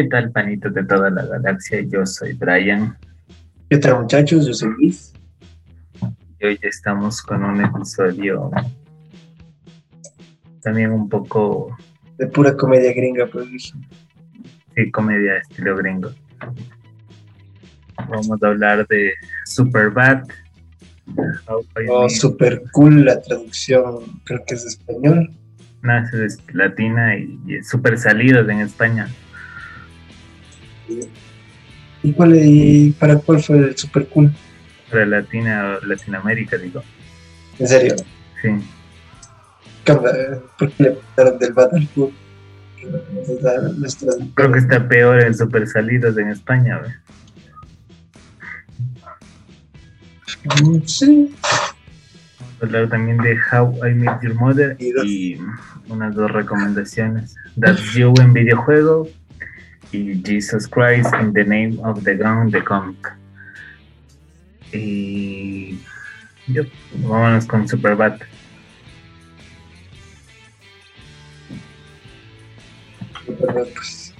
¿Qué tal, panitos de toda la galaxia? Yo soy Brian. ¿Qué tal, muchachos? Yo soy Luis. Y hoy estamos con un episodio también un poco. De pura comedia gringa, pues Sí, comedia estilo gringo. Vamos a hablar de Superbad. Oh, super cool la traducción, creo que es español. No, es latina y, y super salidos en España. ¿Y, cuál, y para cuál fue el super cool? Para Latina, Latinoamérica, digo. ¿En serio? Sí. ¿Por qué le pasaron del Battlefield? Creo que está peor el super salidos en España, ¿ves? Mm, sí. Vamos a hablar también de How I Met Your Mother y unas dos recomendaciones. That's You en videojuego y Jesus Christ in the Name of the Gun, the comic. Y yo, vámonos con Superbad. Pues,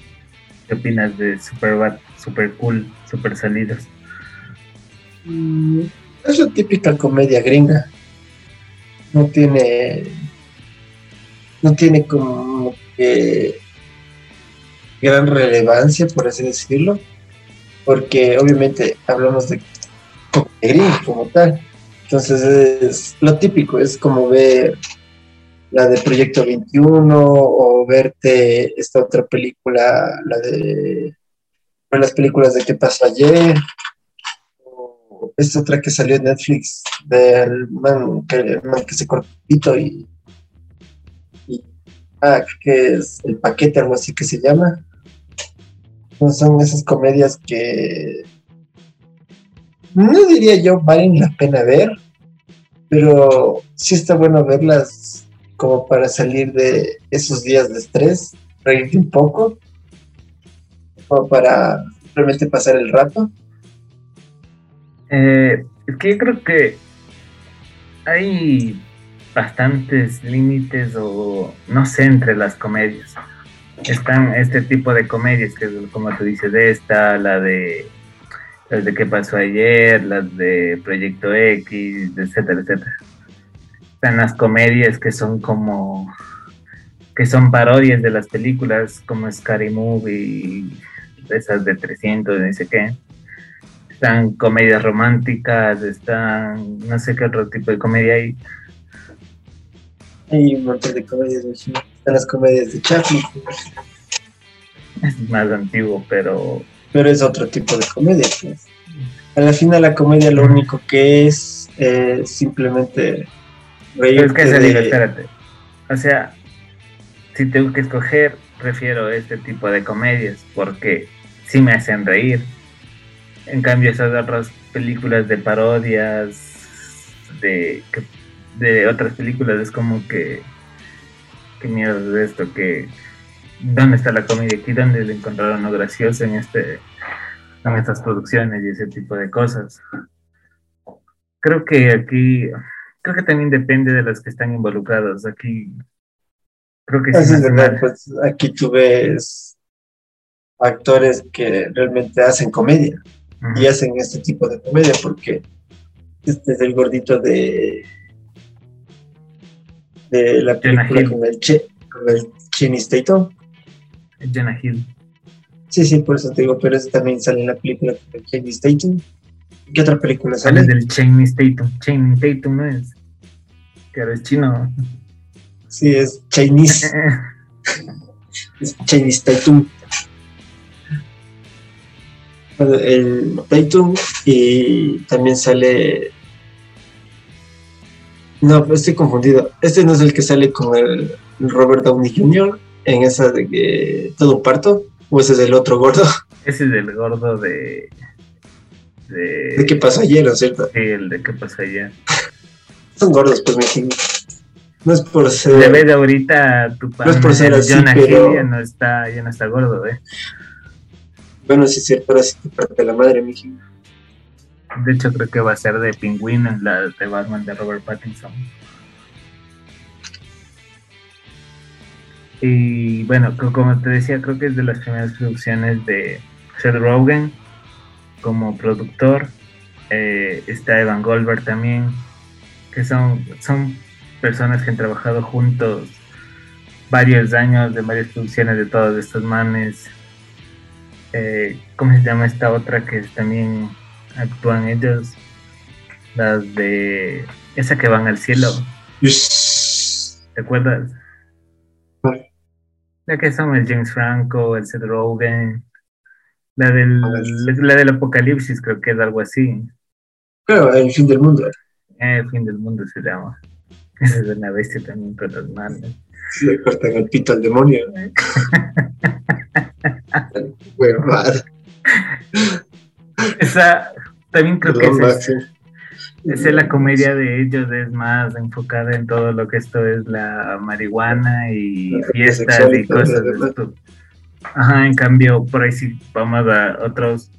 ¿Qué opinas de Superbad? Super cool, super salidos. mm, Es la típica comedia gringa. No tiene. No tiene como que gran relevancia, por así decirlo, porque obviamente hablamos de gringa como tal. Entonces es lo típico, es como ver la de Proyecto 21 o verte esta otra película, la de las películas de qué pasó ayer, o esta otra que salió en Netflix del man que, el man que se cortó y, y ah, que es el paquete, algo así que se llama. No son esas comedias que no diría yo valen la pena ver, pero sí está bueno verlas como para salir de esos días de estrés, reírte un poco, como para realmente pasar el rato. Eh, es que yo creo que hay bastantes límites o no sé entre las comedias. Están este tipo de comedias que como tú dices de esta, la de las de qué pasó ayer, las de Proyecto X, etcétera, etcétera. Están las comedias que son como que son parodias de las películas como Scary Movie, esas de 300, no sé qué están comedias románticas, están no sé qué otro tipo de comedia hay. Hay un montón de comedias, ¿no? Las comedias de Chaplin, Es más antiguo, pero pero es otro tipo de comedia. Pues. A la final la comedia lo único que es eh, simplemente pero es que se reírte diga, de- espérate. O sea, si tengo que escoger, prefiero este tipo de comedias porque sí me hacen reír. En cambio, esas otras películas de parodias de, de otras películas es como que. ¿Qué mierda es esto? Que, ¿Dónde está la comedia aquí? ¿Dónde le encontraron lo gracioso en, este, en estas producciones y ese tipo de cosas? Creo que aquí creo que también depende de los que están involucrados. Aquí creo que sí es verdad, pues aquí tú ves actores que realmente hacen comedia Ujú. y hacen este tipo de comedia porque este es el gordito de de la película con el che, con el Channing Tatum. Jonah Hill. Sí, sí, por eso te digo, pero ese también sale en la película con el Channing Tatum. ¿Qué otra película Sale sale? del Channing Tatum. Channing Tatum no es. Claro, es chino. Sí, es Chinese, es Chinese Tatum. Bueno, El Tatum y también sale. No, pero estoy confundido. Este no es el que sale con el Robert Downey Jr. en esa de que todo un parto, o ese es el otro gordo. Ese es el gordo de. De, ¿De qué pasó ayer, no es cierto? Sí, el de qué pasó ayer. Son gordos, pues, me. No es por Le ser. ves ahorita tu No es por ser así, Jonah pero- ya no está, ya no está gordo, eh. Bueno, sí es cierto, ahora sí te parte la madre, mi hijo. De hecho, creo que va a ser de pingüino en la de Batman de Robert Pattinson. Y bueno, como te decía, creo que es de las primeras producciones de Seth Rogen como productor. Eh, está Evan Goldberg también, que son, son personas que han trabajado juntos varios años de varias producciones de todos estos manes. Eh, ¿Cómo se llama esta otra que también actúan ellos? Las de esa que van al cielo. ¿Te acuerdas? La que son el James Franco, el Seth Rogen, la del, la del apocalipsis, creo que es algo así. Claro, el fin del mundo. Eh, el fin del mundo se llama. Esa es una bestia también con las manos. Le cortan el pito al demonio. bueno. Esa también creo que es, es la comedia de ellos, es más enfocada en todo lo que esto es la marihuana y fiestas y cosas de esto. Ajá, en cambio, por ahí sí vamos a otros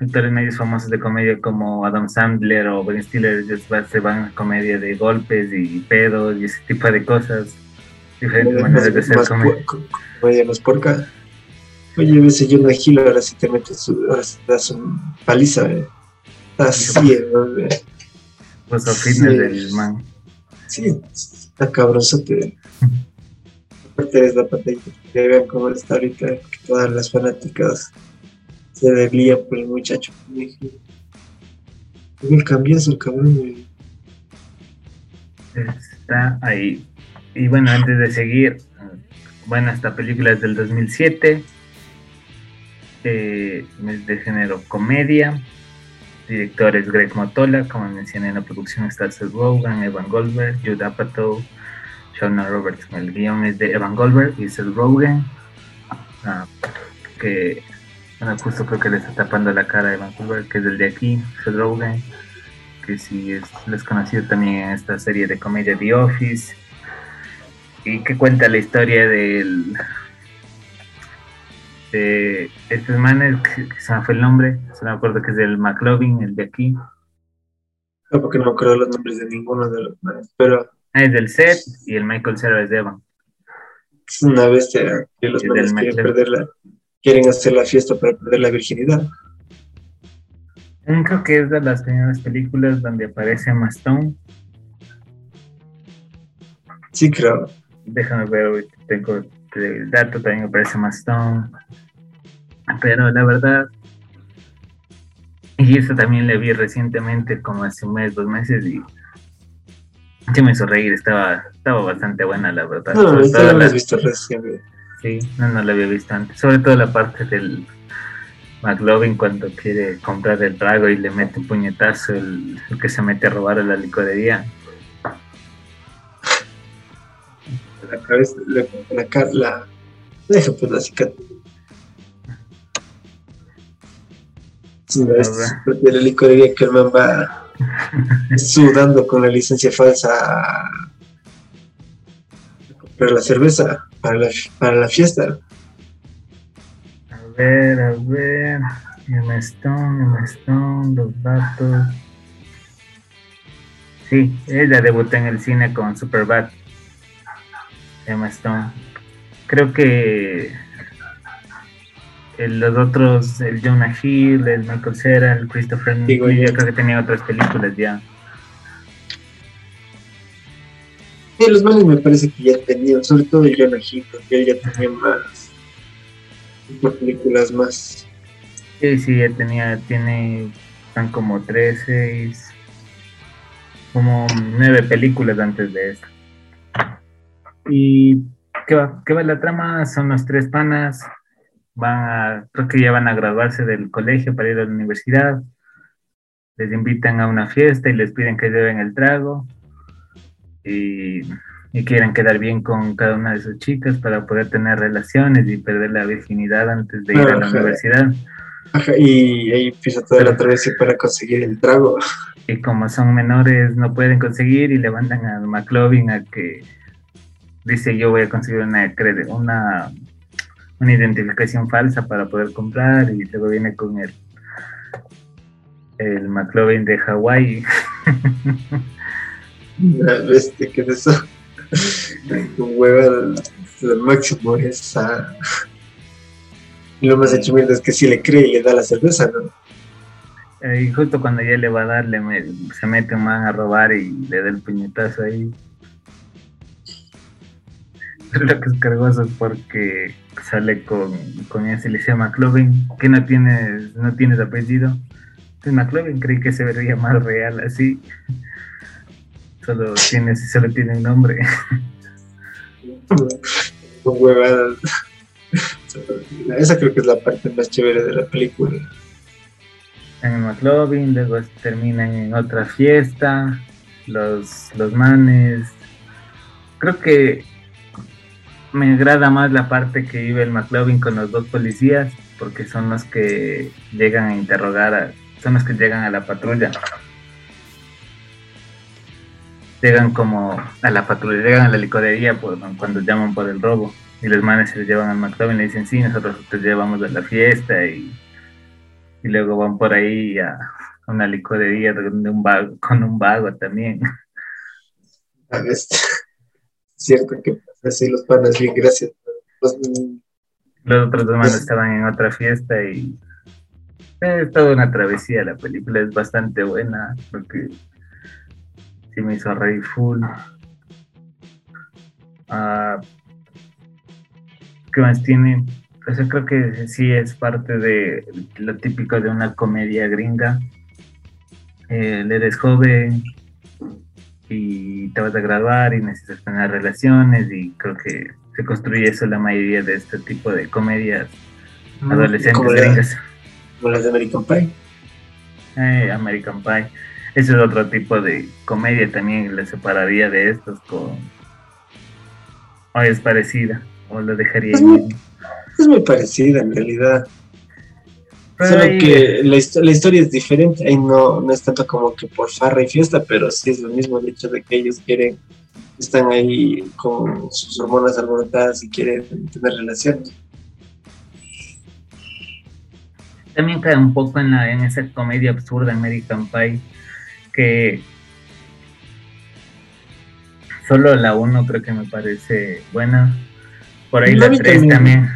actores medios famosos de comedia como Adam Sandler o Ben Stiller, ellos se van a comedia de golpes y pedos y ese tipo de cosas. Diferentes maneras de hacer comedia. Comedia porca. Oye, ves yo no gilo, ahora sí te metes, su, ahora sí te das un paliza, ¿eh? Así es, ¿no? Pues fitness del man. Sí, está cabronzote. Aparte es la pantalla que vean cómo está ahorita, que todas las fanáticas se deblían por el muchacho. ¿Cómo cambias el cabrón, Está ahí. Y bueno, antes de seguir, bueno, esta película es del 2007. Eh, de género comedia. Directores Greg Motola, como mencioné en la producción está Seth Rogen, Evan Goldberg, Jude Apatow, Shauna Roberts. El guion es de Evan Goldberg y Seth Rogen, ah, que bueno, justo creo que le está tapando la cara a Evan Goldberg, que es el de aquí, Seth Rogen, que sí es, es conocido también en esta serie de comedia The Office, y que cuenta la historia del de estos manes, que, se me fue el nombre, se me acuerdo que es del McLovin, el de aquí. No, porque no acuerdo los nombres de ninguno de los manes, pero Ah, es del Seth y el Michael Cera es de Evan. Es una bestia que los manes quieren, perderla, quieren hacer la fiesta para perder la virginidad. Creo que es de las primeras películas donde aparece Mastone. Sí, creo. Déjame ver, tengo el dato, también aparece Mastone. Pero la verdad, y eso también le vi recientemente, como hace un mes, dos meses, y Sí me hizo reír, estaba, estaba bastante buena la verdad. No, no, no la visto recién. Sí, no, no la había visto antes. Sobre todo la parte del McLovin cuando quiere comprar el trago y le mete un puñetazo el, que se mete a robar a la licorería. La cabeza, la, la, la deja pues la cicatriz. Sí, no, es de la licorería que el man va sudando con la licencia falsa a comprar la cerveza para la, para la fiesta. A ver, a ver. Emma Stone, Emma Stone, los datos. Sí, ella debutó en el cine con Superbad. Emma Stone. Creo que el, los otros, el Jonah Hill, el Michael Cera, el Christopher Digo, yo creo que tenía otras películas ya. Sí, los manes me parece que ya tenían, sobre todo el Jonah Hill, porque él ya tenía más, más películas más. Sí, sí, ya tenía, tiene, están como 13, como nueve películas antes de eso. Y ¿qué va, qué va la trama? Son los tres panas van a, creo que ya van a graduarse del colegio para ir a la universidad, les invitan a una fiesta y les piden que lleven el trago y, y quieren quedar bien con cada una de sus chicas para poder tener relaciones y perder la virginidad antes de ir a la universidad. y ahí empieza toda la travesía para conseguir el trago. Y como son menores no pueden conseguir y le mandan a McLovin a que dice yo voy a conseguir una, una una identificación falsa para poder comprar y luego viene con el el McLovin de Hawái. bestia, ¿qué es eso? Hueva. el máximo es a... Y lo más hecho mierda es que si le cree y le da la cerveza, ¿no? Eh, y justo cuando ya le va a dar, le se mete un man a robar y le da el puñetazo ahí. Lo que es cargoso es porque sale con, con ese le llama McLovin, que no tienes, no tienes apellido. Entonces McLovin creí que se vería más real así. Solo tiene, solo tiene un nombre. Esa creo que es la parte más chévere de la película. En el McLovin, luego terminan en otra fiesta, los, los manes. Creo que me agrada más la parte que vive el McLovin con los dos policías, porque son los que llegan a interrogar, a, son los que llegan a la patrulla. Llegan como a la patrulla, llegan a la licorería cuando llaman por el robo. Y los manes se los llevan al McLovin y le dicen, sí, nosotros te llevamos a la fiesta y, luego van por ahí a una licorería con un vago también. Cierto que así los panas bien, gracias. Los, otros dos manos estaban en otra fiesta y es toda una travesía la película, es bastante buena porque sí me hizo reír full. Uh, ¿Qué más tiene? Pues yo creo que sí es parte de lo típico de una comedia gringa. Eh, eres joven y te vas a graduar y necesitas tener relaciones y creo que se construye eso la mayoría de este tipo de comedias mm, adolescentes gringas. como las de American Pie. Eh, American Pie. Ese es otro tipo de comedia también, le separaría de estos con... O es parecida o lo dejaría es muy, es muy parecida en realidad. Solo que la, la, historia es diferente, ahí no, no es tanto como que por farra y fiesta, pero sí es lo mismo el hecho de que ellos quieren, están ahí con sus hormonas alborotadas y quieren tener relaciones. También cae un poco en, la, en esa comedia absurda American Pie, que solo la uno creo que me parece buena, por ahí la 3 también.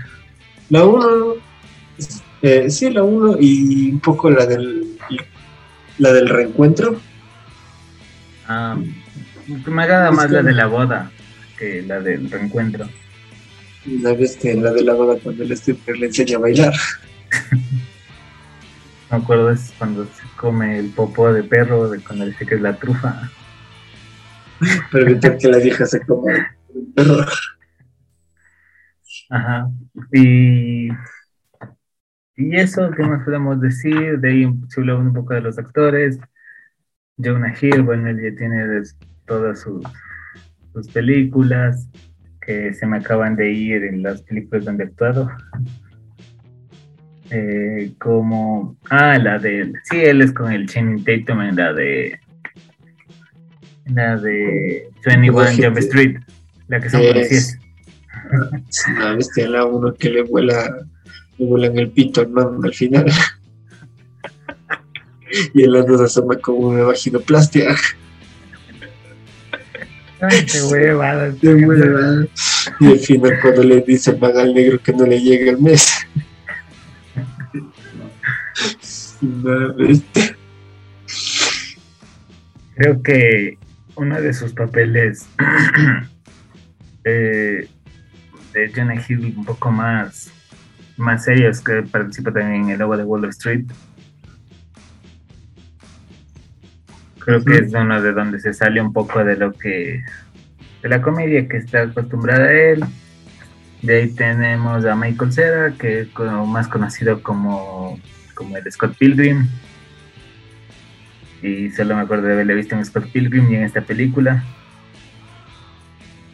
La 1, eh, sí, la 1 y un poco la del, la del reencuentro. Ah, me agrada más la de la boda que la del reencuentro. La vez que la de la boda cuando el stripper le enseña a bailar. me acuerdo es cuando se come el popó de perro, de cuando dice que es la trufa. Evitar que la vieja se coma el perro. Ajá. Y, y eso, ¿qué más podemos decir? De ahí se habló un poco de los actores. Jonah Hill, bueno, él ya tiene todas sus, sus películas que se me acaban de ir en las películas donde he actuado. Eh, como, ah, la de, sí, él es con el Channing Tatum en la de, la de 21 Jump Street, la que son policías. Una bestia la uno que le vuela, le vuela en el pito, al final. y el otro se asoma como una vaginoplastia. Ay, qué huevada. Qué huevada. Y al final cuando le dice van al negro que no le llega el mes. Bestia. Creo que uno de sus papeles eh, de Jonah Hill un poco más, más serios que participa también en el logo de Wall Street. Creo que es uno de donde se sale un poco de lo que de la comedia que está acostumbrada a él. De ahí tenemos a Michael Cera, que es más conocido como, como el Scott Pilgrim. Y solo me acuerdo de haberle visto en Scott Pilgrim y en esta película.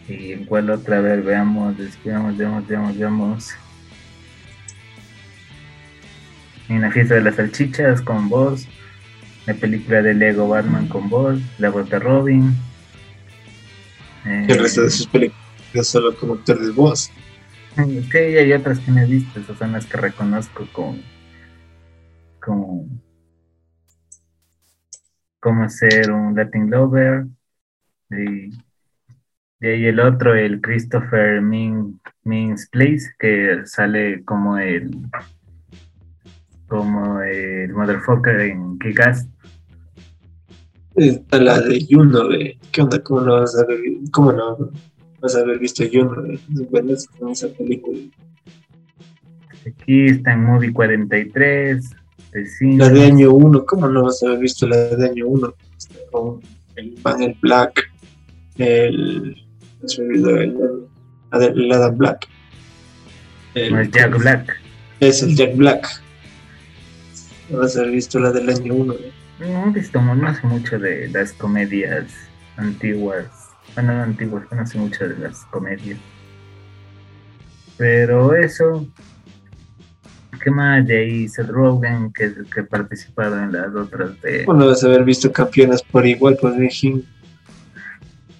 ¿Y en cuál otra? vez veamos, veamos, veamos, veamos, veamos. En la fiesta de las salchichas con vos. La película de Lego Batman con vos. La voz de Robin. el resto de sus películas solo como actor de voz. Sí, hay otras que me he visto, esas son las que reconozco con, como, como ser un Latin Lover y Y ahí el otro, el Christopher Min, Means Place, que sale como el como el motherfucker en Kick-Ass. Está la de Juno, ¿Qué onda? ¿Cómo no vas a ver? ¿Cómo no vas a haber visto Juno? Es buena esa película. Aquí está en Movie 43. La de año 1, ¿cómo no vas a haber visto la de año 1? Con el Man el Black, el. el, el Adam Black. El, Jack Black. Es el Jack Black. No vas a haber visto la del año 1. No he visto, no hace mucho de las comedias antiguas. Bueno, no antiguas, no hace mucho de las comedias. Pero eso, ¿Qué más de ahí? Seth Rogen, que, que participaron en las otras de... Bueno, vas a haber visto campeonas por igual por Virgin.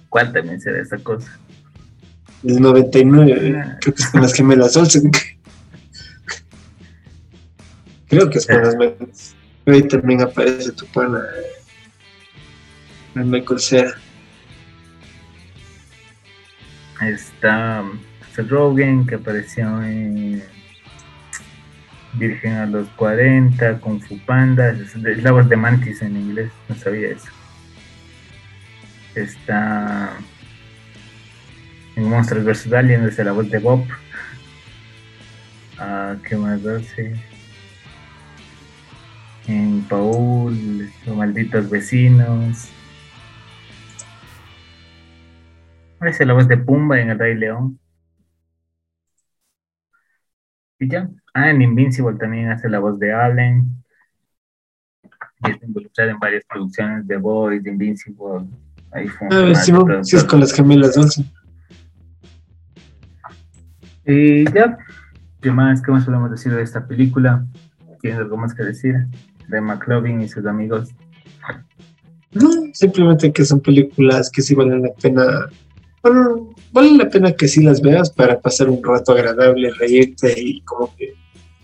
¿Cuál también será esa cosa? El 99, ah. creo que es con las gemelas Olsen. creo que es con las gemelas. Ahí también aparece tu pana, el Michael Cera. Está Seth Rogen, que apareció en Virgen a los 40, Kung Fu Panda, es la voz de Mantis en inglés, no sabía eso. Está en Monsters vs. Aliens, es la voz de Bob. Ah, ¿Qué más hace? En Paul, los malditos vecinos. Es la voz de Pumba en El Rey León. Y ya. Ah, en Invincible también hace la voz de Allen. Y está involucrada en varias producciones de Boys, de Invincible. Ahí fue ah, sí, sí, es con las gemelas Olsen. Y ya. ¿Qué más? ¿Qué más podemos decir de esta película? ¿Tienes algo más que decir? De McLovin y sus amigos. No, simplemente que son películas que sí valen la pena bueno, vale la pena que sí las veas para pasar un rato agradable, reírte y como que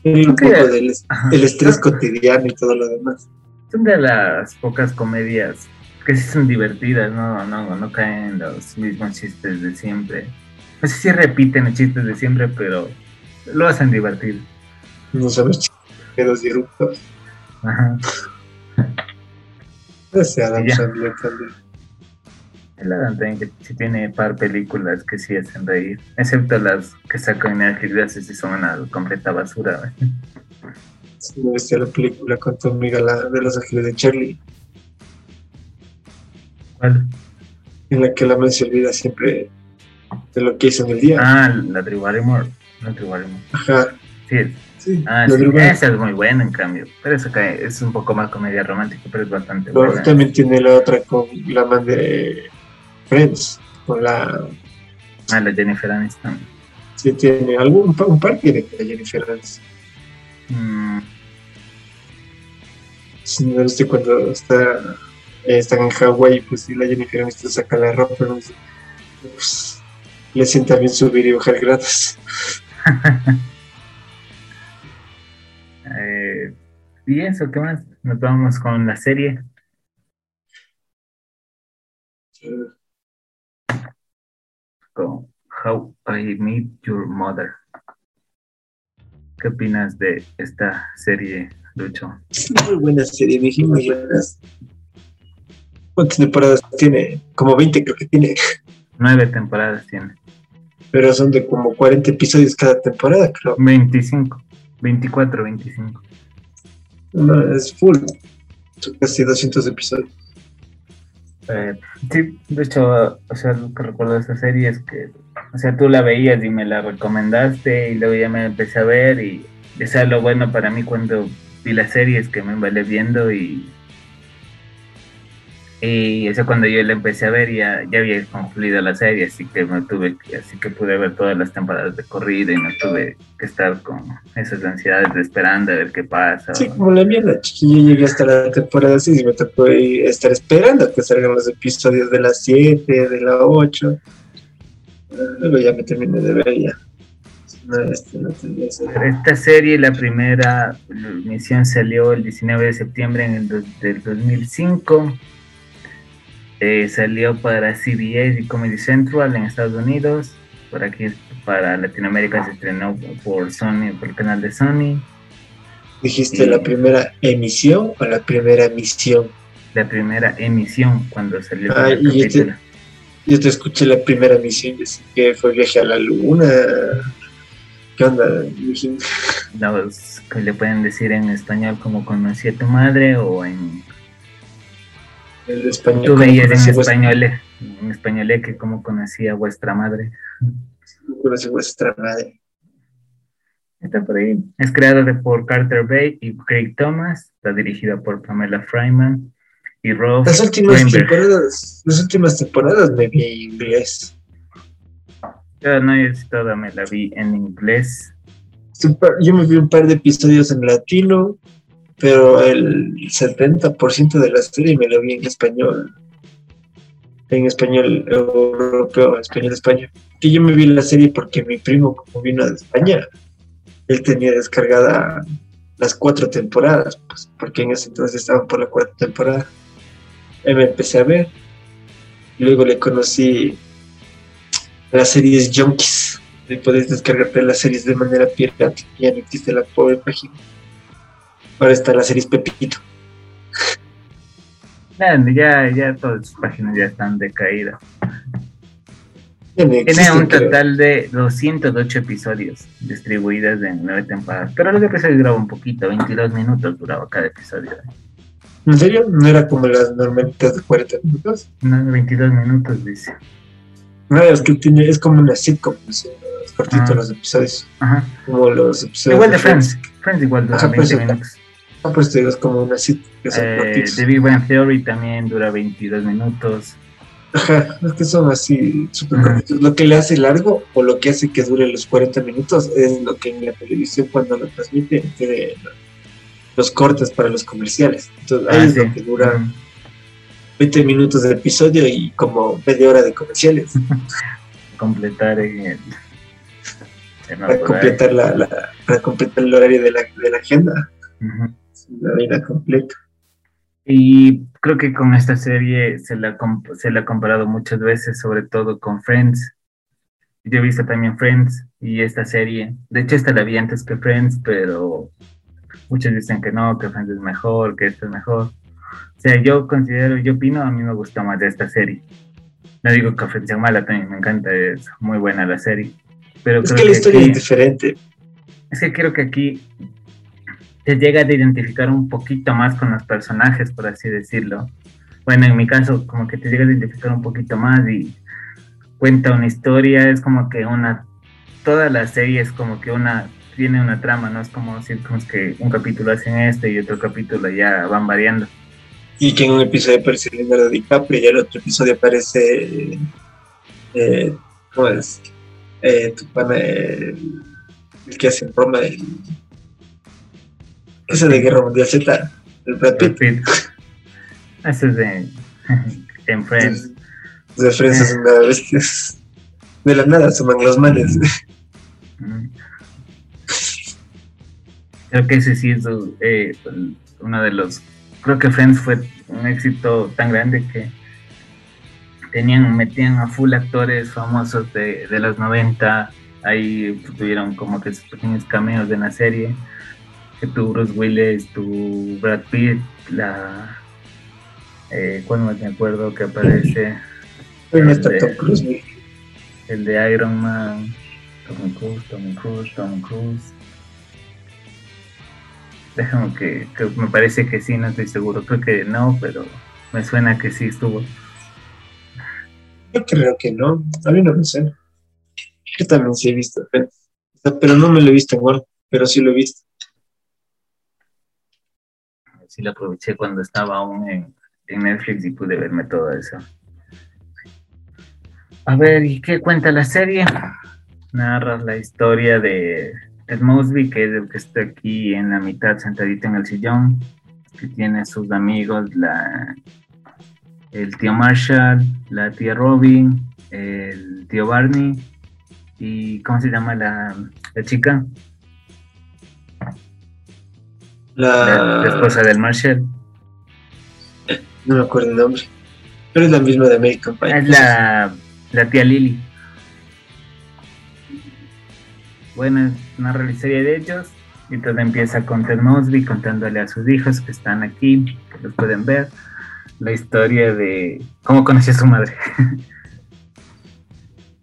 un poco del, estrés cotidiano y todo lo demás. Son de las pocas comedias que sí son divertidas, no, no, no caen los mismos chistes de siempre. No sé si repiten los chistes de siempre, pero lo hacen divertido. No sabes chistes disruptos. Ajá. Ese Adam Sandler también. El Adam también que sí tiene par películas que sí hacen reír, excepto las que sacan en Netflix, y son una completa basura. Sí, me viste la película con tu amiga la de los ángeles de Charlie. ¿Cuál? En la que la madre se olvida siempre de lo que hizo en el día. Ah, la Drew Barrymore. La Barrymore. Ajá. Sí, Sí, ah, sí, esa es muy buena en cambio, pero esa es un poco más comedia romántica, pero es bastante buena. También tiene la otra con la man de Friends, con la... Ah, la Jennifer Aniston. Sí, tiene algún un par tiene la Jennifer Aniston. Mm. Sí, no sé cuando está, eh, están en Hawái, pues sí, la Jennifer Aniston saca la ropa, ¿no? pues, le sienta bien subir y bajar gratis. eh, y eso, ¿qué más? Nos vamos con la serie. Sí con How I Meet Your Mother. ¿Qué opinas de esta serie, Lucho? Muy buena serie, dije muy buenas. ¿Cuántas temporadas tiene? Como 20 creo que tiene. Nueve temporadas tiene. Pero son de como 40 episodios cada temporada, creo. 25, 24, 25. No, es full. Casi 200 episodios. Eh, sí, de hecho, o sea, lo que recuerdo de esta serie es que, o sea, tú la veías y me la recomendaste y luego ya me empecé a ver y, o sea, lo bueno para mí cuando vi la serie es que me vale viendo y y eso cuando yo la empecé a ver ya, ya había concluido la serie, así que me tuve así que pude ver todas las temporadas de corrida y no tuve que estar con esas ansiedades de esperando a ver qué pasa. Sí, como la mierda, yo llegué hasta la temporada 6 y me tocó estar esperando que salgan los episodios de las 7, de la 8. Luego ya me terminé de ver ya. Este Esta serie, la primera emisión salió el 19 de septiembre en el del 2005 Eh, salió para CBS y Comedy Central en Estados Unidos. Por aquí para Latinoamérica se estrenó por Sony, por el canal de Sony. ¿Dijiste la primera emisión o la primera emisión? La primera emisión cuando salió ah, el capítulo. Yo te, escuché la primera emisión, que fue viaje a la luna. ¿Qué onda? Que le pueden decir en español como conocí a tu madre o en el español. Tú veías en español, en español que como conocía vuestra madre. Conocí vuestra madre. Está por ahí. Es creada por Carter Bay y Craig Thomas. Está dirigida por Pamela Fryman y Rob Las últimas temporadas, las últimas temporadas me vi en inglés. Yo no, yo toda me la vi en inglés. Yo me vi un par de episodios en latino, pero el 70% de la serie me lo vi en español. En español europeo, español español. Que yo me vi la serie porque mi primo, como vino de España, él tenía descargada las cuatro temporadas, pues, porque en ese entonces estaban por la cuarta temporada. Y me empecé a ver. Luego le conocí las series Junkies. Y podés descargarte las series de manera pirata. Ya no existe la pobre página. Ahora está la serie Pepito. Ya, ya todas sus páginas ya están decaídas. Tiene un total de 208 episodios distribuidos en nueve temporadas. Pero los episodios duraban un poquito, 22 minutos duraba cada episodio. ¿En serio? ¿No era como las normalitas de 40 minutos? No, 22 minutos, dice. No, es que tiene, es como una sitcom, es cortito ah. los episodios. Ajá. Como los episodios. Igual de, Friends. Friends, igual dura 20 minutos. Ah, pues te digo, es como una sitcom. Eh, The Big Bang Theory también dura 22 minutos. Ajá, es que son así súper cortitos. Lo que le hace largo o lo que hace que dure los 40 minutos es lo que en la televisión cuando lo transmite tiene los cortes para los comerciales. Entonces ahí ah, es lo que dura 20 minutos de episodio y como media hora de comerciales. completar el, para completar la, para completar el horario de la, de la agenda. La vida completa. Y creo que con esta serie se la, se la ha comparado muchas veces, sobre todo con Friends. Yo he visto también Friends y esta serie. De hecho, esta la vi antes que Friends, pero muchos dicen que no, que Friends es mejor, que esta es mejor. O sea, yo considero, yo opino, a mí me gusta más de esta serie. No digo que Friends sea mala, también me encanta, es muy buena la serie. Pero es que la historia es diferente. Es que creo que aquí te llega a identificar un poquito más con los personajes, por así decirlo. Bueno, en mi caso, como que te llega a identificar un poquito más y cuenta una historia, es como que una, toda la serie es como que una, tiene una trama, no es como decir como que un capítulo hacen este y otro capítulo ya van variando. Y que en un episodio aparece Leonardo DiCaprio y en el otro episodio aparece, eh. Eh, tu pana, el, que hace broma, el ese de Guerra Mundial Z, el Brad Pitt. Ese es de en Friends. De Friends es una bestia. De la nada suman los males. Creo que ese sí es eh, uno de los. Creo que Friends fue un éxito tan grande que tenían, metían a full actores famosos de, de los 90. Ahí tuvieron como que sus pequeños cameos de la serie tu Bruce Willis, tu Brad Pitt, la eh, cuando me acuerdo que aparece el, de, el de Iron Man, Tom Cruise, Tom Cruise, Tom Cruise. Déjame que, que, me parece que sí, no estoy seguro, creo que no, pero me suena que sí estuvo. Yo creo que no, a mí no me suena. Yo también sí he visto, pero, no me lo he visto igual, pero sí lo he visto sí la aproveché cuando estaba aún en, Netflix y pude verme todo eso. A ver, ¿y qué cuenta la serie? Narra la historia de Ed Mosby, que es el que está aquí en la mitad sentadito en el sillón, que tiene sus amigos, la, el tío Marshall, la tía Robin, el tío Barney y ¿cómo se llama la, la chica? La... esposa del Marshall. No me acuerdo el nombre. Pero es la misma de American Pie. Es la, la tía Lily. Bueno, narra la historia de ellos y todo empieza con Ted Mosby contándole a sus hijos que están aquí, que los pueden ver, la historia de cómo conoció a su madre.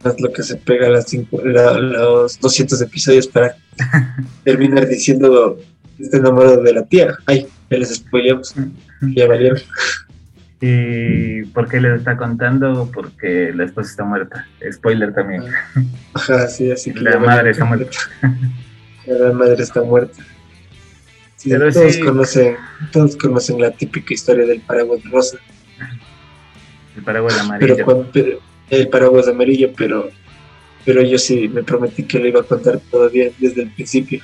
Es lo que se pega a las cinco, la- los 200 episodios para terminar diciendo está enamorado de la tía. Ay, ya les spoileamos, ya valieron. ¿Y por qué les está contando? Porque la esposa está muerta. Spoiler también. Ajá, sí, así que La madre está muerta. La madre está muerta. Sí, Pero todos sí. conocen, todos conocen la típica historia del paraguas rosa, El paraguas pero, amarillo. cuando, pero- el paraguas amarillo, pero pero yo sí me prometí que lo iba a contar todavía desde el principio.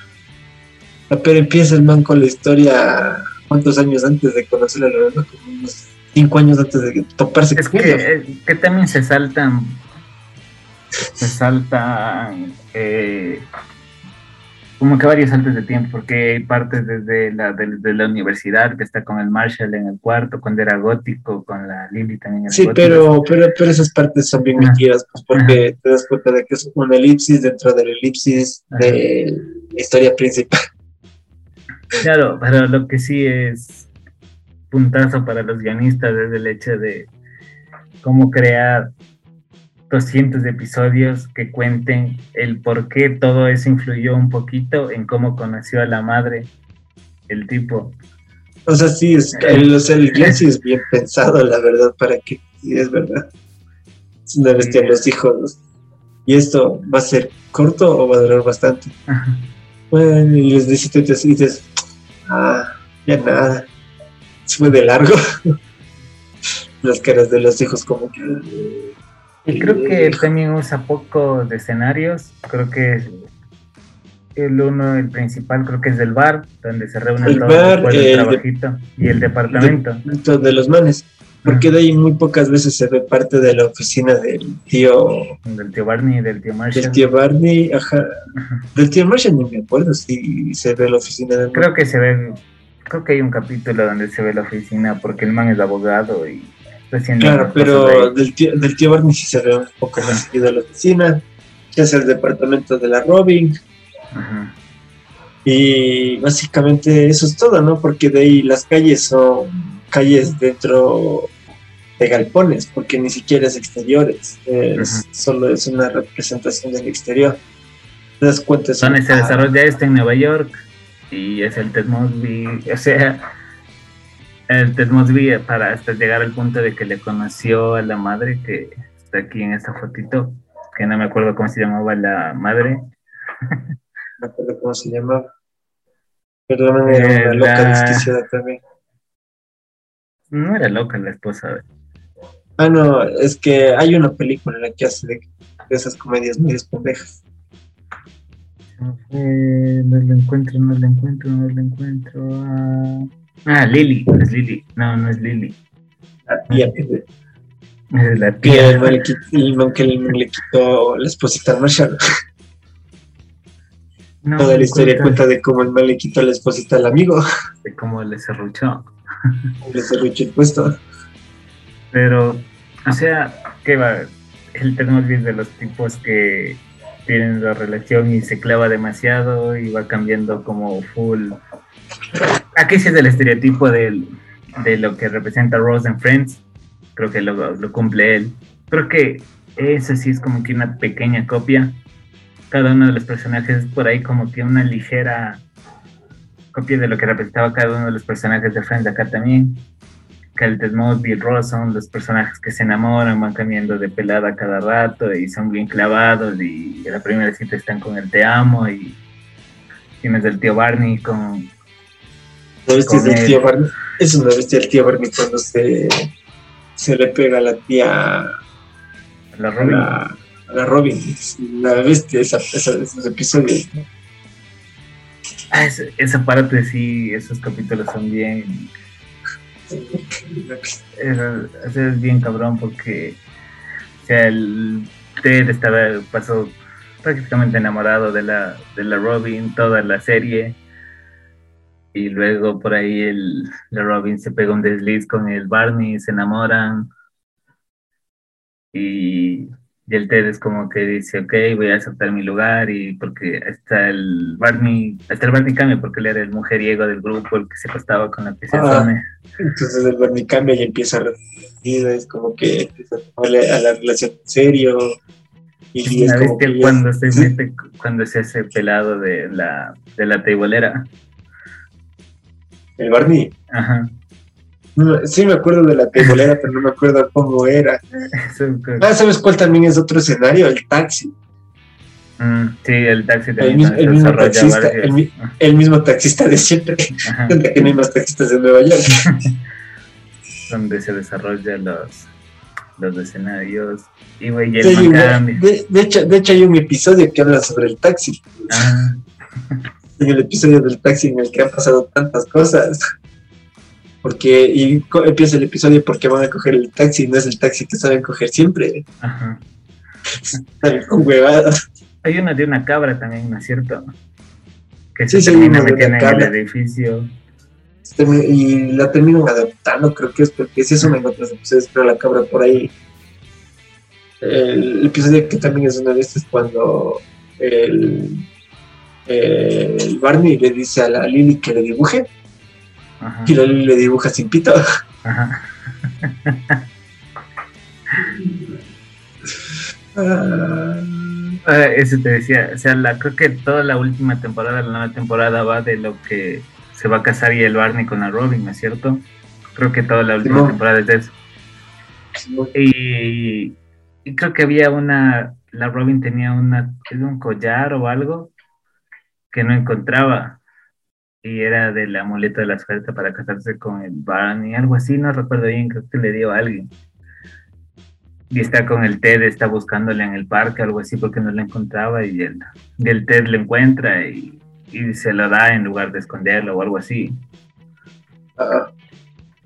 Pero empieza el man con la historia cuántos años antes de conocer a Lorena, como unos cinco años antes de toparse Es con que, ella. eh, que también se saltan. Se saltan. eh, como que varios saltos de tiempo, porque hay partes desde la, desde la universidad que está con el Marshall en el cuarto, cuando era gótico, con la Lily también era Sí, gótica. pero, pero, pero esas partes son bien mentiras, pues porque te das cuenta de que es una elipsis dentro de la elipsis de la historia principal. Claro, pero lo que sí es puntazo para los guionistas es el hecho de cómo crear 200 episodios que cuenten el por qué todo eso influyó un poquito en cómo conoció a la madre el tipo. O sea, sí, es, el, o sea, el guion sí es bien pensado, la verdad, para que sí, es verdad. Es una bestia Sí. los hijos. ¿Y esto va a ser corto o va a durar bastante? Bueno, y les dices, ah, ya nada. Fue de largo. Las caras de los hijos como que... Y creo que él también usa poco de escenarios. Creo que el uno, el principal, creo que es del bar, donde se reúnen El todos bar, el de- trabajito. Y el departamento. De los manes. Porque de ahí muy pocas veces se ve parte de la oficina del tío, Del tío Barney del tío Marshall. del tío Barney, ajá. Del tío Marshall ni me acuerdo si se ve la oficina del Creo que se ve, creo que hay un capítulo donde se ve la oficina porque el man es abogado y está haciendo Claro, pero del tío, del tío Barney sí se ve un poco más seguido la oficina, que es el departamento de la Robin, Ajá. y básicamente eso es todo, ¿no? Porque de ahí las calles son calles dentro de galpones, porque ni siquiera es exteriores, es, solo es una representación del exterior. Te das cuenta, un- se desarrolla este en Nueva York y es el Ted Mosby, o sea, el Ted Mosby para hasta llegar al punto de que le conoció a la madre que está aquí en esta fotito, que no me acuerdo cómo se llamaba la madre. no me acuerdo cómo se llamaba. Manera era una Eh, loca la- desquiciada también. No era loca la esposa. Ah, no, es que hay una película en la que hace de, esas comedias medias pendejas. Eh, no lo encuentro, no lo encuentro, no lo encuentro. Ah, ah, Lily, es Lily. No, no es Lily. La tía Es la tía. el man le quitó, el man que man le quitó la esposita al Marshall. No, Toda la historia cuenta cuenta de cómo el man le quitó la esposita al amigo. de cómo le cerruchó. Le cerruchó el puesto. Pero, o sea, ¿qué va? El Tecnology es de los tipos que tienen la relación y se clava demasiado y va cambiando como full. Aquí sí es el estereotipo de lo que representa Rose en Friends. Creo que lo, lo cumple él. Creo que eso sí es como que una pequeña copia. Cada uno de los personajes es por ahí como que una ligera copia de lo que representaba cada uno de los personajes de Friends acá también que el Ted Mosby y el Ross son los personajes que se enamoran, van cambiando de pelada cada rato y son bien clavados y en la primera cita están con el te amo y tienes el tío Barney con... ¿No viste Con del tío Barney? Es una bestia el tío Barney cuando se, se le pega a la tía, La a Robin. la, a la Robin. Es una bestia esa, esa- esos episodios. ¿no? Ah, ese- esa parte sí, esos capítulos son bien... Es, es- bien cabrón porque el Ted estaba, pasó prácticamente enamorado de la, de la Robin toda la serie. Y luego por ahí el, la Robin se pega un desliz con el Barney, se enamoran. Y, el Ted es como que dice, ok, voy a aceptar mi lugar y porque está el Barney, hasta el Barney cambia porque él era el mujeriego del grupo, el que se acostaba con la piscina. entonces el Barney cambia y empieza a recibir, es como que empieza a a la relación en serio. Y es como que cuando se mete, cuando se hace pelado de la, de la teibolera. El Barney. Ajá sí me acuerdo de la tebolera, pero no me acuerdo cómo era. ah, ¿sabes cuál también es otro escenario? El taxi. Mm, sí, el taxi también. El, mismo, taxista, el, mismo taxista de siempre. que no hay más taxistas de Nueva York. Donde se desarrollan los, los escenarios. Y, de, de, hecho, de hecho, hay un episodio que habla sobre el taxi. Ah. En el episodio del taxi en el que han pasado tantas cosas porque y empieza el episodio porque van a coger el taxi, no es el taxi que saben coger siempre. Ajá. con huevadas. Hay una de una cabra también, ¿no es cierto? Que se termina metiendo en el edificio. Y la terminan adaptando, creo que es porque si eso me otros episodios, pero la cabra por ahí. El episodio que también es una de estas cuando el, el Barney le dice a la Lily que le dibuje y Loli le dibuja sin pito. Ajá. Ah, eso te decía, o sea, la, creo que toda la última temporada, la nueva temporada va de lo que se va a casar y el Barney con la Robin, ¿no es cierto? Creo que toda la última temporada es de eso. Y, y, creo que había una, la Robin tenía una, un collar o algo que no encontraba y era del amuleto de la suerte para casarse con el Barney, algo así, no recuerdo bien, creo que le dio a alguien. Y está con el Ted, está buscándole en el parque, algo así, porque no la encontraba y el, el Ted le encuentra y, se lo da en lugar de esconderlo o algo así.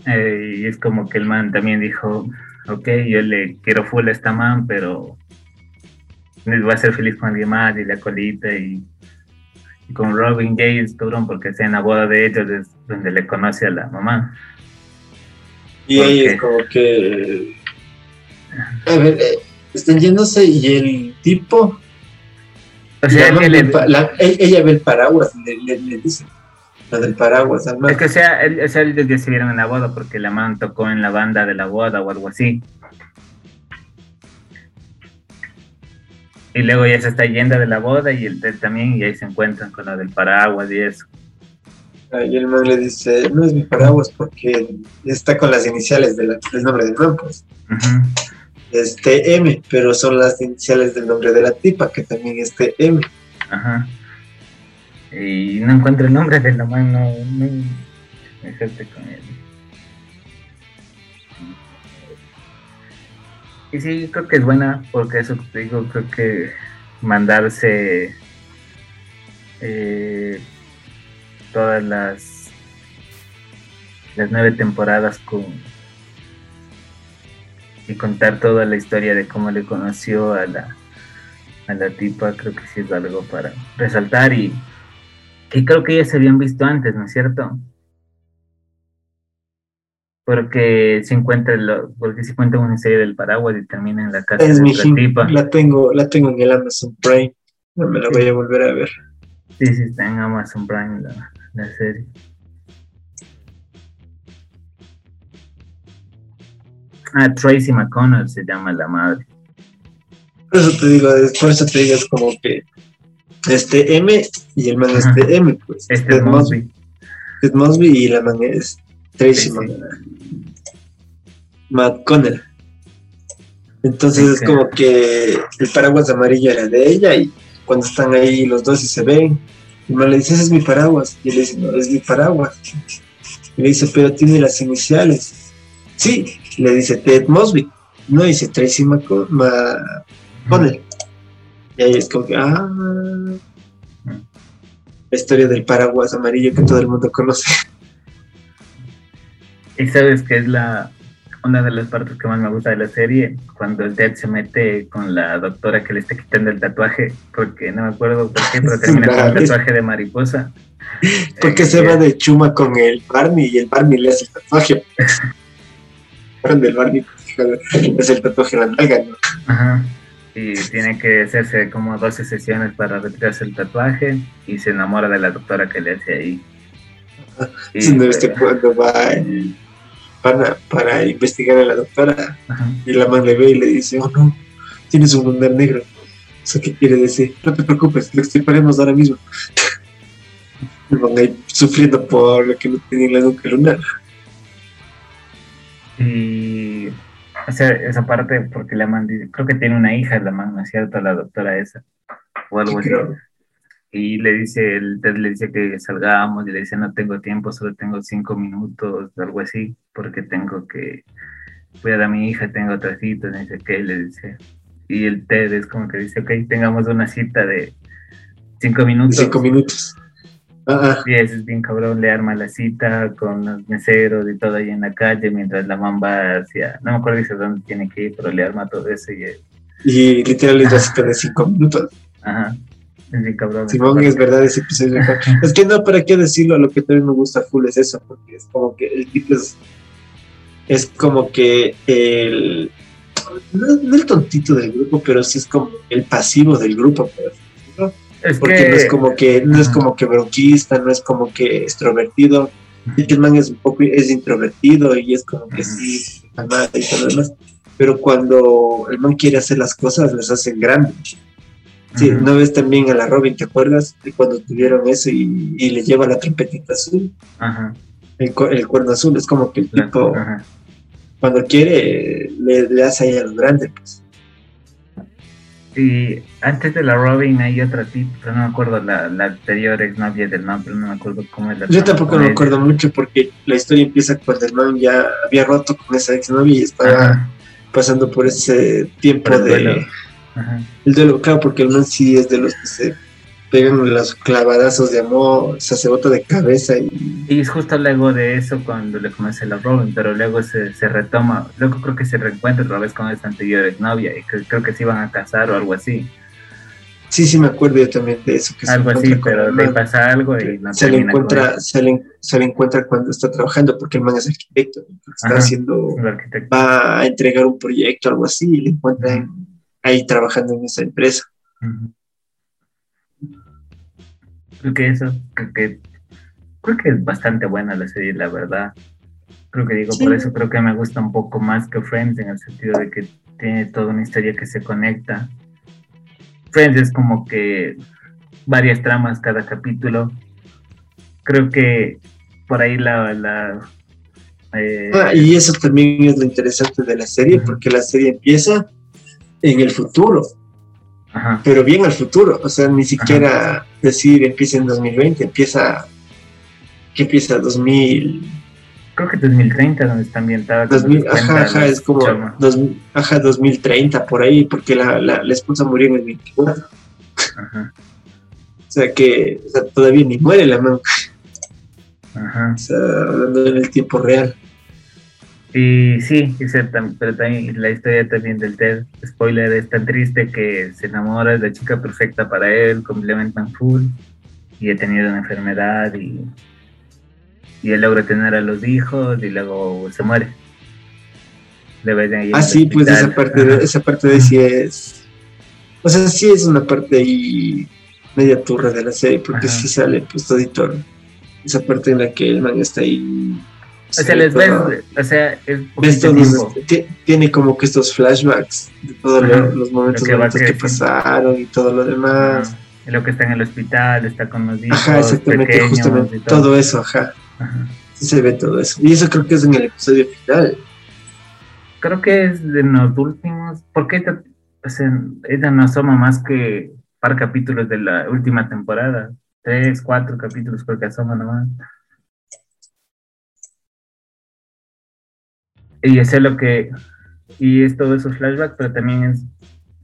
Eh, y es como que el man también dijo, ok, yo le quiero full a esta man, pero va a ser feliz con alguien más y la colita y con Robin James Turon porque es en la boda de ellos es donde le conoce a la mamá. Y ahí es como que. A ver, eh, están yéndose y el tipo. O sea, ella ve el paraguas, le, le, dice. La del paraguas al Es que, o sea, él, o sea, ellos ya se vieron en la boda porque la mamá tocó en la banda de la boda o algo así. Y luego ya se está yendo de la boda y el también, y ahí se encuentran con lo del paraguas y eso. Y el man le dice, no es mi paraguas porque está con las iniciales del nombre del man, pues. Este M, pero son las iniciales del nombre de la tipa, que también es M. Ajá. Y no encuentro el nombre de la man, no, no, con él. Y sí, creo que es buena, porque eso te digo, creo que mandarse eh, todas las las nueve temporadas con y contar toda la historia de cómo le conoció a la a la tipa creo que sí es algo para resaltar y, y creo que ya se habían visto antes, ¿no es cierto? Porque se encuentra porque se cuenta una serie del paraguas y termina en la casa de la tipa. La tengo, la tengo en el Amazon Prime. No me la voy a volver a ver. Sí, sí, está en Amazon Prime la, la serie. Ah, Tracy McConnell se llama la madre. Por eso te digo, por eso te digo, es como que este M y el man este M, pues. Este es Mosby. Es Mosby y la man es Tracy Matt Conner. Entonces es como que el paraguas amarillo era de ella y cuando están ahí los dos y se ven, y me le dice, ese es mi paraguas. Y él le dice, no, es mi paraguas. Y le dice, pero tiene las iniciales. Sí, le dice Ted Mosby. No dice Tracy McConnell. Y ahí es como que, ah, la historia del paraguas amarillo que todo el mundo conoce. Y sabes que es la una de las partes que más me gusta de la serie, cuando el Ted se mete con la doctora que le está quitando el tatuaje, porque no me acuerdo por qué, pero termina con el tatuaje de mariposa. Porque se va de chuma con el Barney y el Barney le hace el tatuaje. del Barbie, es el tatuaje en la nalga, ¿no? Ajá. Y tiene que hacerse como 12 sesiones para retirarse el tatuaje y se enamora de la doctora que le hace ahí. Y, no, este, cuando va para, para investigar a la doctora y la man le ve y le dice, oh no, tienes un lunar negro. ¿Eso qué quiere decir? No te preocupes, lo extirparemos ahora mismo. y van ahí sufriendo por lo que no tiene la nuca lunar. Y o sea, esa parte porque la man creo que tiene una hija la man, ¿no es cierto? La doctora esa, o algo así. Y le dice, el le dice que salgamos y le dice, no tengo tiempo, solo tengo cinco minutos, algo así, porque tengo que cuidar a mi hija, tengo otra cita, no sé qué, le dice. Y el Ted es como que dice, ok, tengamos una cita de cinco minutos. Cinco minutos. Y ese es bien cabrón, le arma la cita con los meseros y todo ahí en la calle mientras la mamá va hacia, no me acuerdo dice dónde tiene que ir, pero le arma todo eso y... Y literalmente la cita de cinco minutos. Ajá. Es cabrón. Simón, es verdad, ese episodio. es que no, ¿para qué decirlo? Lo que también me gusta full es eso, porque es como que el tipo es, es como que el, no, el tontito del grupo, pero sí es como el pasivo del grupo, por porque no es como que no es como que bronquista, no es como que extrovertido. El man es un poco es introvertido y es como que sí, y todo lo demás. Pero cuando el man quiere hacer las cosas, las hacen grandes. Sí, ¿no ves también a la Robin, te acuerdas? De cuando tuvieron eso y, le lleva la trompetita azul. El, el, cuerno azul, es como que el tipo, cuando quiere, le, le, hace ahí a los grandes, pues. Y antes de la Robin hay otra tip, pero no me acuerdo la, la anterior exnovia del man, pero no me acuerdo cómo es la Yo tampoco me acuerdo mucho porque la historia empieza cuando el man ya había roto con esa exnovia y estaba pasando por ese tiempo de... El duelo, claro, porque el man sí es de los que se pegan los clavadazos de amor, bota de cabeza. Y... y es justo luego de eso cuando le conoce la Robin, pero luego se, se retoma, luego creo que se reencuentra otra vez con esa anterior novia y creo que se iban a casar o algo así. Sí, sí, me acuerdo yo también de eso. Que algo así, pero le pasa algo y no se le encuentra, se le, se le, encuentra cuando está trabajando, porque el man es arquitecto, está haciendo, va a entregar un proyecto, algo así, y le encuentra ahí trabajando en esa empresa. Creo que eso, creo que, creo que es bastante buena la serie, la verdad. Creo que digo, por eso creo que me gusta un poco más que Friends, en el sentido de que tiene toda una historia que se conecta. Friends es como que varias tramas cada capítulo. Creo que por ahí la... la eh, ah, y eso también es lo interesante de la serie, porque la serie empieza en el futuro pero bien al futuro, o sea, ni siquiera decir empieza en 2020, empieza, que empieza 2000... Creo que 2030 donde está ambientada. 2000, ajá, ajá, es como ajá, 2030 por ahí, porque la, la, la esposa murió en el 24. Ajá. O sea que todavía ni muere la man. Ajá. O sea, hablando en el tiempo real. Y sí, pero también la historia también del Ted, spoiler, es tan triste que se enamora de la chica perfecta para él, complementan full, y ha tenido una enfermedad y, y él logra tener a los hijos y luego se muere. ah, sí, pues esa parte, de, esa parte de sí es... O sea, sí es una parte ahí media turra de la serie, porque sí sale pues todito esa parte en la que el man está ahí o sea, les ves, o sea, es tiene como que estos flashbacks de todos los momentos, que, pasaron y todo lo demás. lo que está en el hospital, está con los hijos. Ajá, exactamente, justamente. Todo. eso, ajá. Sí se ve todo eso. Y eso creo que es en el episodio final. Creo que es de los últimos. Porque o sea, ella no asoma más que par capítulos de la última temporada. Tres, cuatro capítulos creo que asoma nomás. Y eso es lo que, y es todo eso flashback, pero también es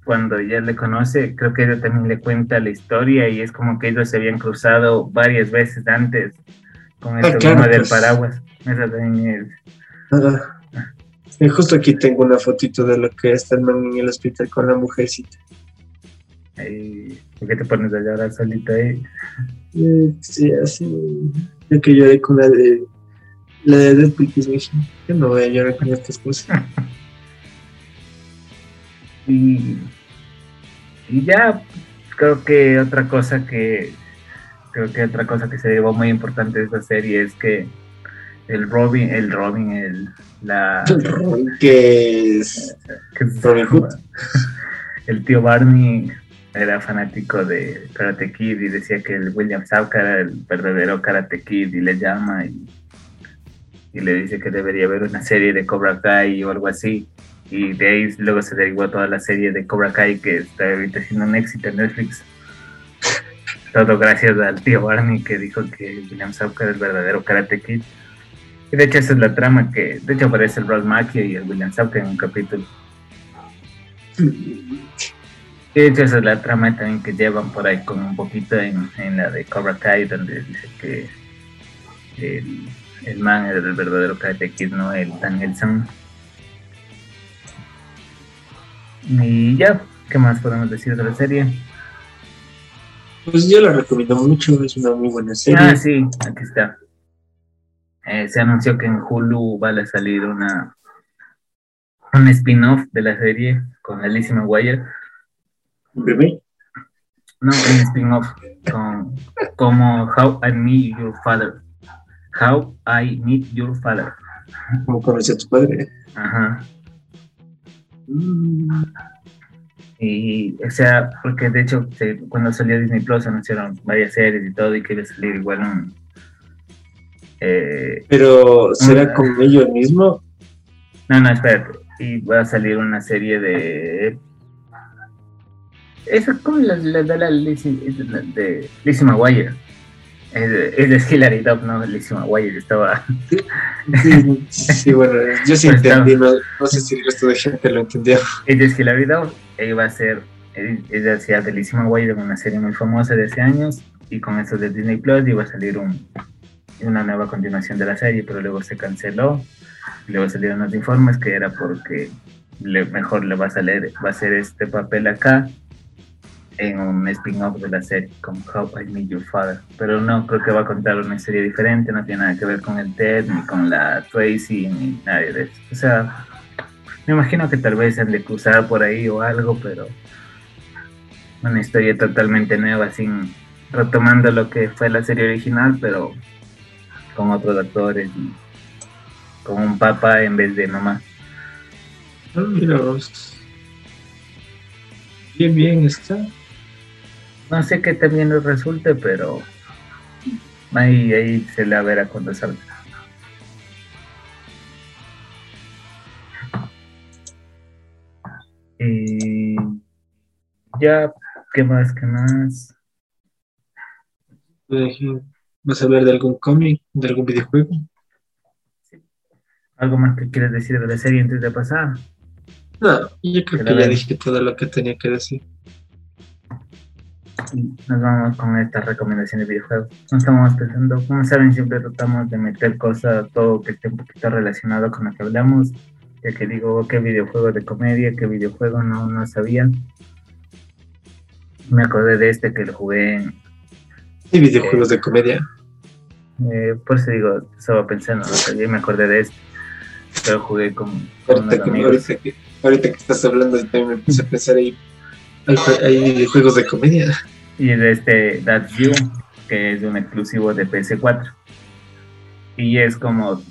cuando ella le conoce, creo que ella también le cuenta la historia y es como que ellos se habían cruzado varias veces antes con el ah, del pues. paraguas. Eso también es. justo aquí tengo una fotito de lo que está el man en el hospital con la mujercita. ¿Por qué te pones a llorar solita ahí? Eh, sí, así. Yo que lloré con la de La de Deadpool Yo no voy a llorar con estas cosas. y, y ya creo que otra cosa que creo que otra cosa que se llevó muy importante de esta serie es que el Robin, el Robin, el la que es, Robin Hood. El tío Barney era fanático de Karate Kid y decía que el William Zabka era el verdadero Karate Kid y le llama y, y le dice que debería haber una serie de Cobra Kai o algo así. Y de ahí luego se derivó toda la serie de Cobra Kai que está ahorita siendo un éxito en Netflix. Todo gracias al tío Barney que dijo que William Zabka era el verdadero Karate Kid. Y de hecho esa es la trama que, de hecho aparece el Ross Macchio y el William Zabka en un capítulo. Y de hecho esa es la trama también que llevan por ahí como un poquito en, la de Cobra Kai donde dice que el, el man era el verdadero Karate Kid, no el Danielson. Y ya, ¿qué más podemos decir de la serie? Pues yo la recomiendo mucho, es una muy buena serie. Ah, sí, aquí está. Eh, se anunció que en Hulu va a salir una un spin-off de la serie con Alicia McGuire. ¿Un bebé? No, un spin-off con como How I Meet Your Father. How I Meet Your Father. ¿Cómo conocí a tu padre? Ajá. Y, o sea, porque de hecho, cuando salió Disney Plus anunciaron varias series y todo, y que iba a salir igual un. Eh, Pero, ¿será con ellos mismo? No, no, espérate. Y va a salir una serie de. Esa, ¿cómo la, la de la de Lizzie McGuire? Es, de Hillary Duff, ¿no? Lizzie McGuire estaba. Sí, sí, bueno, yo sí entendí, no, sé si el resto de gente lo entendió. Es de Hillary Duff, ella va a ser. Ella hacía de Lizzie McGuire en una serie muy famosa de hace años, y con eso de Disney Plus iba a salir un, una nueva continuación de la serie, pero luego se canceló. Y luego salieron los informes que era porque le, mejor le va a salir, va a hacer este papel acá en un spin-off de la serie, como How I Meet Your Father. Pero no, creo que va a contar una historia diferente, no tiene nada que ver con el Ted, ni con la Tracy, ni nadie de eso. O sea, me imagino que tal vez han de cruzar por ahí o algo, pero una historia totalmente nueva, sin retomando lo que fue la serie original, pero con otros actores y con un papá en vez de mamá. Mira Bien, bien está. No sé qué también nos resulte, pero ahí, ahí se la verá cuando salga. Y ya, ¿qué más? ¿Qué más? ¿Vas a hablar de algún cómic, de algún videojuego? ¿Algo más que quieres decir de la serie antes de pasar? No, yo creo que ya dije todo lo que tenía que decir nos vamos con esta recomendación de videojuegos. No estamos pensando, como saben, siempre tratamos de meter cosas, todo que esté un poquito relacionado con lo que hablamos. Ya que digo, qué videojuego de comedia, qué videojuego no, no sabía. Me acordé de este que lo jugué en. ¿Y videojuegos de comedia? Eh, por eso digo, estaba pensando, ¿no? me acordé de este. Pero jugué con, ahorita, que, ahorita, que, estás hablando, también me puse a pensar ahí. Hay, videojuegos de comedia y de este That's You, que es un exclusivo de PS4. Y es como,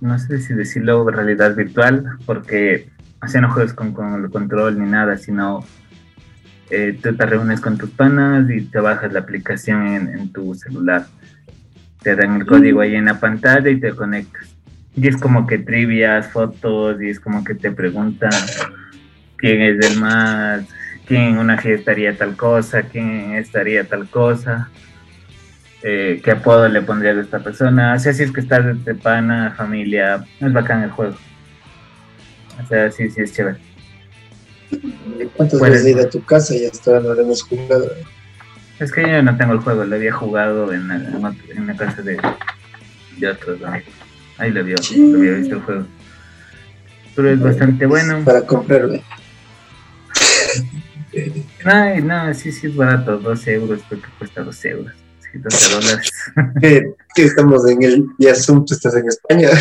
no sé si decirlo realidad virtual, porque o no juegas con, el control ni nada, sino eh, tú te reúnes con tus panas y te bajas la aplicación en, tu celular. Te dan el código ahí en la pantalla y te conectas. Y es como que trivias, fotos, y es como que te preguntan quién es el más quién en una fiesta estaría tal cosa, quién estaría tal cosa, eh, qué apodo le pondría a esta persona. O sea, si es que estás de pana, familia, es bacán el juego. O sea, sí, sí es chévere. ¿Cuántas veces ir a tu casa y hasta no lo hemos jugado? Es que yo no tengo el juego, lo había jugado en, la, casa de, de otros amigos. Ahí lo había, lo había visto el juego. Pero es bastante bueno. Para comprarlo. No, no, sí, sí es barato, 12 euros, creo que cuesta 12 euros. 12 dólares. que, estamos en el Yasum, tú estás en España.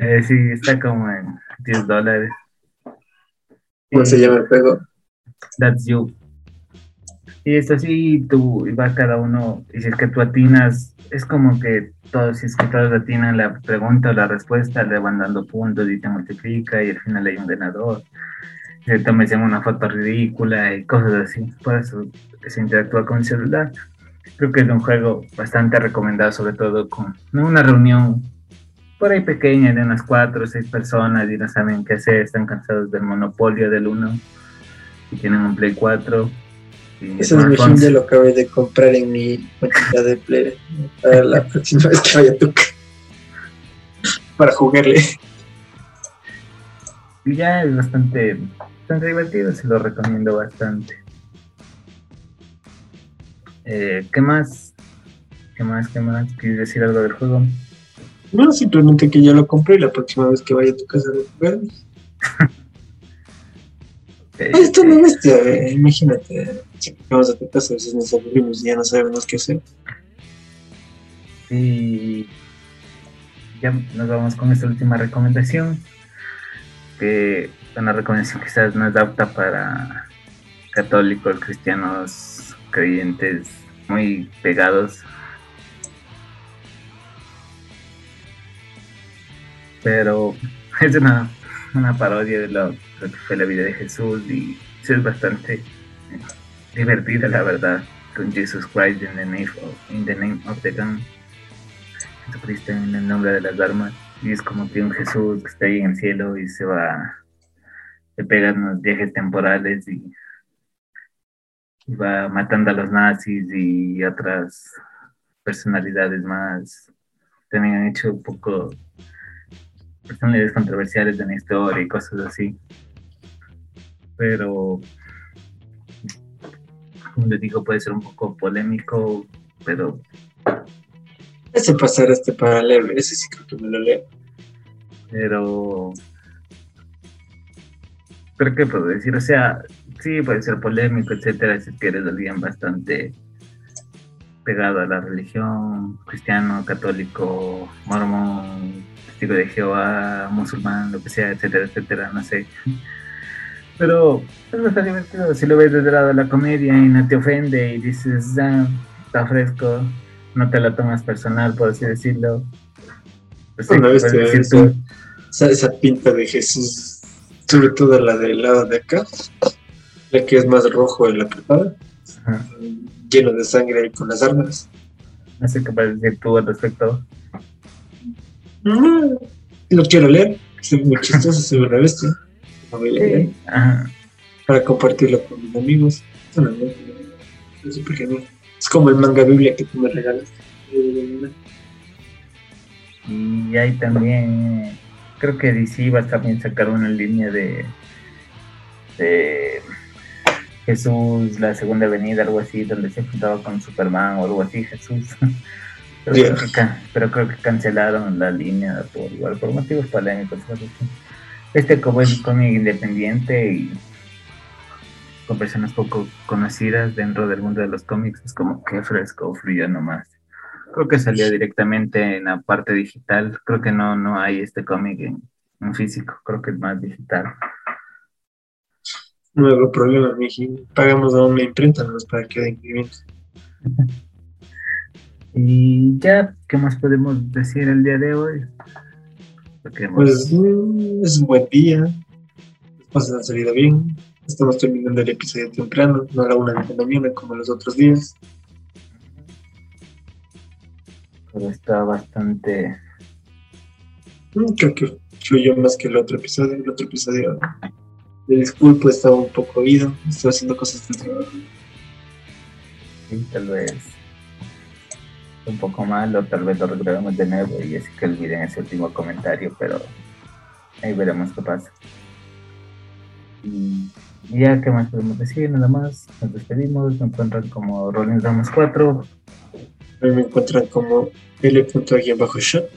Eh, sí, está como en 10 dólares. ¿Cómo se llama el juego? That's You. Y esto sí, tú, va cada uno, y si es que tú atinas, es como que todos, si es que todos atinan la pregunta o la respuesta, le van dando puntos y te multiplica y al final hay un ganador. Te me una foto ridícula y cosas así. Por eso se interactúa con el celular. Creo que es un juego bastante recomendado, sobre todo con una reunión por ahí pequeña de unas cuatro o seis personas y no saben qué hacer, están cansados del monopolio del uno y tienen un Play 4. Ese Machine ya lo acabé de comprar en mi cuenta de Play para la próxima vez que vaya a tu para jugarle. Y ya es bastante, bastante divertido, se lo recomiendo bastante. Eh, ¿Qué más? ¿Qué más? ¿Qué más? ¿Quieres decir algo del juego? No, simplemente que ya lo compré y la próxima vez que vaya a tu casa lo jugaré. Esto no es bestia, imagínate. Si vamos a tu casa, a veces nos aburrimos y ya no sabemos qué hacer. Y ya nos vamos con esta última recomendación. Que una recomendación quizás no es apta para católicos, cristianos, creyentes muy pegados. Pero es una, una parodia de lo, que fue la vida de Jesús y es bastante divertida, la verdad, con Jesus Christ in the name of, in the, name of the gun. Jesucristo en el nombre de las armas. Y es como que un Jesús que está ahí en el cielo y se va, se pega unos viajes temporales y va matando a los nazis y otras personalidades más. También han hecho un poco personalidades controversiales de la historia y cosas así. Pero, como les digo, puede ser un poco polémico, pero... Ese pasar este para leer, ese sí creo que me lo leo. Pero... Pero qué puedo decir, o sea, sí, puede ser polémico, etcétera, si eres alguien bastante pegado a la religión, cristiano, católico, mormón, testigo de Jehová, musulmán, lo que sea, etcétera, etcétera, no sé. Pero es bastante divertido si lo ves desde el lado de la comedia y no te ofende y dices, ah, está fresco, no te lo tomas personal, por así decirlo. Pues esa, pinta de Jesús, sobre todo la del lado de acá, la que es más rojo en la preparada, lleno de sangre y con las armas. No sé qué puedes decir tú al respecto. No, lo quiero leer, es muy chistoso, se una bestia. Para compartirlo con mis amigos. Es Es como el manga Biblia que tú me regalas. Y hay también, creo que DC va a también sacar una línea de, de Jesús, la segunda venida, algo así, donde se juntaba con Superman o algo así, Jesús. Pero, creo que, cancelaron la línea por igual, por motivos polémicos. Este como es un cómic independiente y con personas poco conocidas dentro del mundo de los cómics, es como que fresco, frío nomás. Creo que salió directamente en la parte digital. Creo que no, no hay este cómic en, físico, creo que es más digital. Nuevo problema, Miji. Pagamos a una imprenta nomás para que den. Y ya, ¿qué más podemos decir el día de hoy? Pues mm, es un buen día, las cosas han salido bien, estamos terminando el episodio temprano, no a la una de la mañana como los otros días. Pero está bastante... Mm, creo que fluyó más que el otro episodio, el otro episodio de disculpo estaba un poco oído, estaba haciendo cosas de Sí, tal vez un poco mal o tal vez lo regrabemos de nuevo y así que olviden ese último comentario, pero ahí veremos qué pasa. Y ya, ¿qué más podemos decir? Nada más, nos despedimos, me encuentran como Rolling Ramos 4. Me encuentran como L.Shot.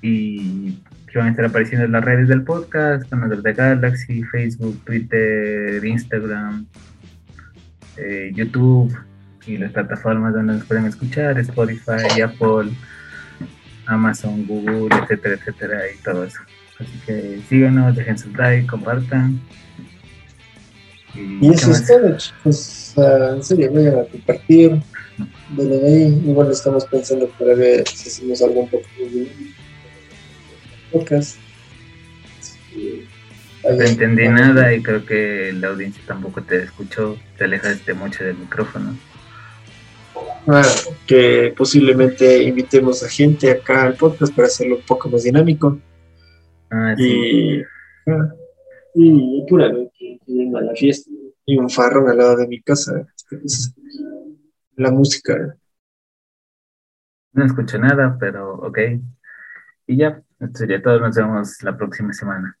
Y que van a estar apareciendo en las redes del podcast, canales de Galaxy, Facebook, Twitter, Instagram, eh, YouTube y las plataformas donde nos pueden escuchar, Spotify, Apple, Amazon, Google, etcétera, etcétera, y todo eso. Así que síganos, dejen su like, compartan. Y, eso es todo, chicos. en serio, vayan a compartir. Bueno, ahí igual estamos pensando para ver si hacemos algo un poco de podcast. No entendí nada y creo que la audiencia tampoco te escuchó, te alejaste mucho del micrófono. Ah, que posiblemente invitemos a gente acá al podcast para hacerlo un poco más dinámico. Ah, sí. Y, ah, y puramente a la fiesta y un farrón al lado de mi casa. La música. No escucho nada, pero ok. Y ya, esto sería todo. Nos vemos la próxima semana.